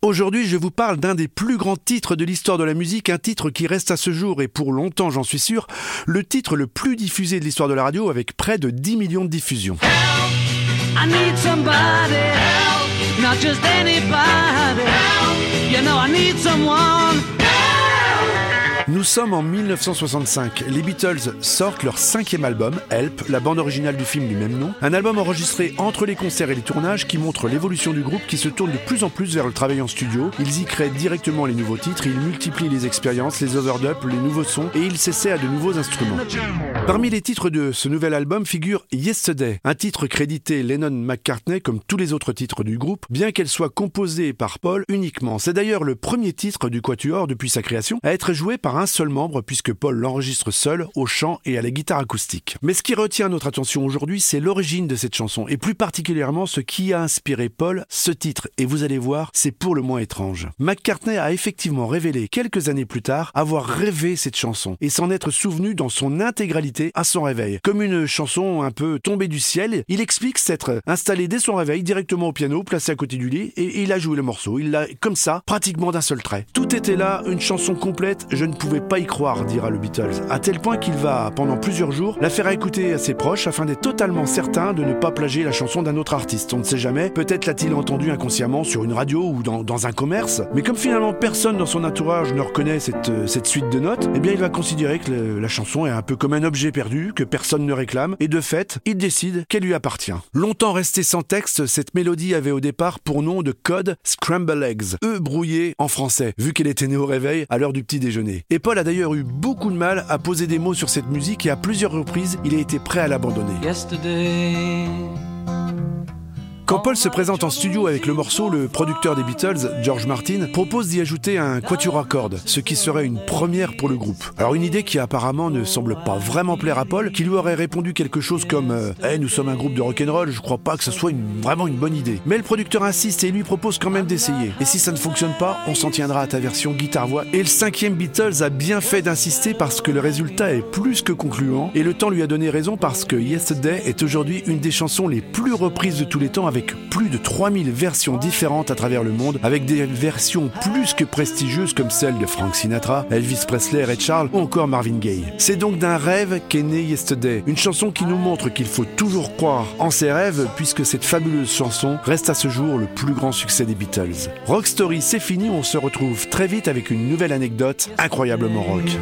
Aujourd'hui, je vous parle d'un des plus grands titres de l'histoire de la musique, un titre qui reste à ce jour, et pour longtemps j'en suis sûr, le titre le plus diffusé de l'histoire de la radio avec près de 10 millions de diffusions. Nous sommes en 1965. Les Beatles sortent leur cinquième album, Help, la bande originale du film du même nom. Un album enregistré entre les concerts et les tournages qui montre l'évolution du groupe qui se tourne de plus en plus vers le travail en studio. Ils y créent directement les nouveaux titres, ils multiplient les expériences, les overdubs, les nouveaux sons et ils s'essaient à de nouveaux instruments. Parmi les titres de ce nouvel album figure Yesterday, un titre crédité Lennon-McCartney comme tous les autres titres du groupe, bien qu'elle soit composée par Paul uniquement. C'est d'ailleurs le premier titre du Quatuor depuis sa création à être joué par un seul membre puisque Paul l'enregistre seul au chant et à la guitare acoustique. Mais ce qui retient notre attention aujourd'hui, c'est l'origine de cette chanson et plus particulièrement ce qui a inspiré Paul ce titre. Et vous allez voir, c'est pour le moins étrange. McCartney a effectivement révélé quelques années plus tard avoir rêvé cette chanson et s'en être souvenu dans son intégralité à son réveil. Comme une chanson un peu tombée du ciel, il explique s'être installé dès son réveil directement au piano, placé à côté du lit et il a joué le morceau. Il l'a comme ça, pratiquement d'un seul trait. Tout était là, une chanson complète, je ne pouvais pouvait pas y croire, dira le Beatles, à tel point qu'il va, pendant plusieurs jours, la faire écouter à ses proches afin d'être totalement certain de ne pas plagier la chanson d'un autre artiste. On ne sait jamais, peut-être l'a-t-il entendu inconsciemment sur une radio ou dans, un commerce, mais comme finalement personne dans son entourage ne reconnaît cette, euh, suite de notes, eh bien il va considérer que la chanson est un peu comme un objet perdu, que personne ne réclame, et de fait, il décide qu'elle lui appartient. Longtemps restée sans texte, cette mélodie avait au départ pour nom de code Scramble Eggs, eux brouillé en français, vu qu'elle était née au réveil à l'heure du petit déjeuner. Paul a d'ailleurs eu beaucoup de mal à poser des mots sur cette musique et à plusieurs reprises, il a été prêt à l'abandonner. Quand Paul se présente en studio avec le morceau, le producteur des Beatles, George Martin, propose d'y ajouter un quatuor à cordes, ce qui serait une première pour le groupe. Alors une idée qui apparemment ne semble pas vraiment plaire à Paul, qui lui aurait répondu quelque chose comme euh, Eh, nous sommes un groupe de rock'n'roll, je crois pas que ce soit vraiment une bonne idée. Mais le producteur insiste et lui propose quand même d'essayer. Et si ça ne fonctionne pas, on s'en tiendra à ta version guitare-voix. Et le cinquième Beatles a bien fait d'insister parce que le résultat est plus que concluant, et le temps lui a donné raison parce que Yesterday est aujourd'hui une des chansons les plus reprises de tous les temps avec plus de 3000 versions différentes à travers le monde, avec des versions plus que prestigieuses comme celle de Frank Sinatra, Elvis Presley, Ray Charles ou encore Marvin Gaye. C'est donc d'un rêve qu'est né Yesterday, une chanson qui nous montre qu'il faut toujours croire en ses rêves puisque cette fabuleuse chanson reste à ce jour le plus grand succès des Beatles. Rock Story, c'est fini, on se retrouve très vite avec une nouvelle anecdote incroyablement rock.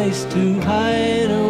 Place to hide away.